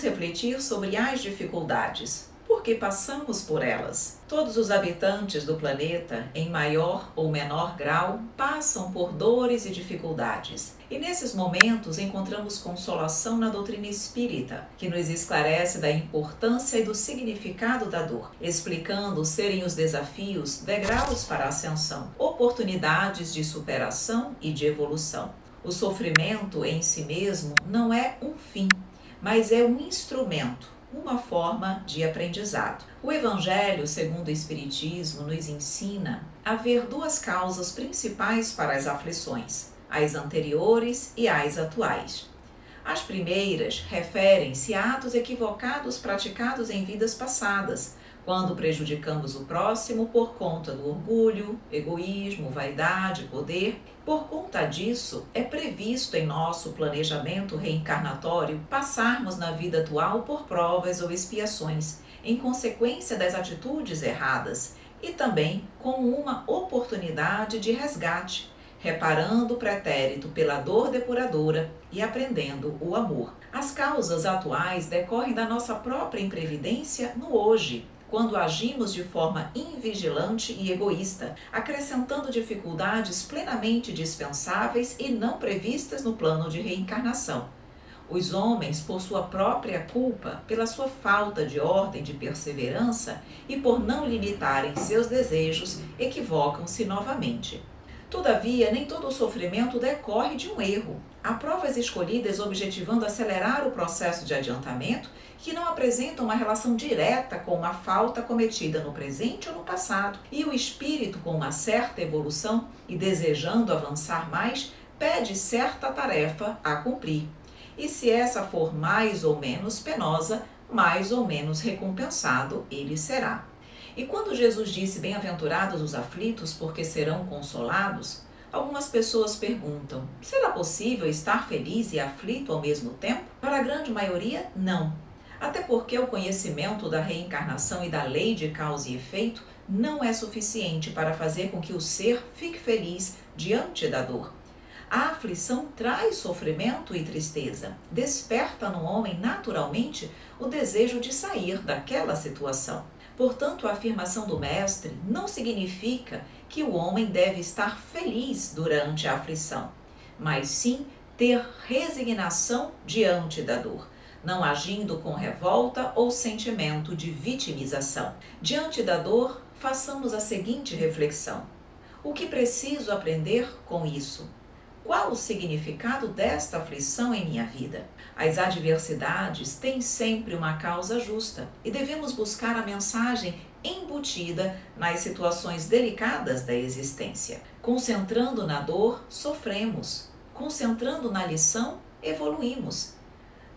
Vamos refletir sobre as dificuldades porque passamos por elas. Todos os habitantes do planeta, em maior ou menor grau, passam por dores e dificuldades. E nesses momentos encontramos consolação na doutrina espírita, que nos esclarece da importância e do significado da dor, explicando serem os desafios degraus para a ascensão, oportunidades de superação e de evolução. O sofrimento em si mesmo não é um fim, mas é um instrumento uma forma de aprendizado. O Evangelho, segundo o Espiritismo, nos ensina a ver duas causas principais para as aflições, as anteriores e as atuais. As primeiras referem-se a atos equivocados praticados em vidas passadas, quando prejudicamos o próximo por conta do orgulho, egoísmo, vaidade, poder. Por conta disso, é previsto em nosso planejamento reencarnatório passarmos na vida atual por provas ou expiações, em consequência das atitudes erradas, e também como uma oportunidade de resgate, reparando o pretérito pela dor depuradora e aprendendo o amor. As causas atuais decorrem da nossa própria imprevidência no hoje quando agimos de forma invigilante e egoísta, acrescentando dificuldades plenamente dispensáveis e não previstas no plano de reencarnação. Os homens, por sua própria culpa, pela sua falta de ordem de perseverança e por não limitarem seus desejos, equivocam-se novamente. Todavia, nem todo o sofrimento decorre de um erro. Há provas escolhidas objetivando acelerar o processo de adiantamento que não apresentam uma relação direta com uma falta cometida no presente ou no passado. E o espírito, com uma certa evolução e desejando avançar mais, pede certa tarefa a cumprir. E se essa for mais ou menos penosa, mais ou menos recompensado ele será. E quando Jesus disse: Bem-aventurados os aflitos, porque serão consolados, algumas pessoas perguntam: será possível estar feliz e aflito ao mesmo tempo? Para a grande maioria, não. Até porque o conhecimento da reencarnação e da lei de causa e efeito não é suficiente para fazer com que o ser fique feliz diante da dor. A aflição traz sofrimento e tristeza, desperta no homem naturalmente o desejo de sair daquela situação. Portanto, a afirmação do Mestre não significa que o homem deve estar feliz durante a aflição, mas sim ter resignação diante da dor, não agindo com revolta ou sentimento de vitimização. Diante da dor, façamos a seguinte reflexão: o que preciso aprender com isso? Qual o significado desta aflição em minha vida? As adversidades têm sempre uma causa justa e devemos buscar a mensagem embutida nas situações delicadas da existência. Concentrando na dor, sofremos. Concentrando na lição, evoluímos.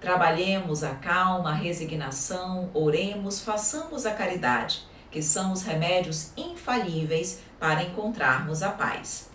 Trabalhemos a calma, a resignação, oremos, façamos a caridade, que são os remédios infalíveis para encontrarmos a paz.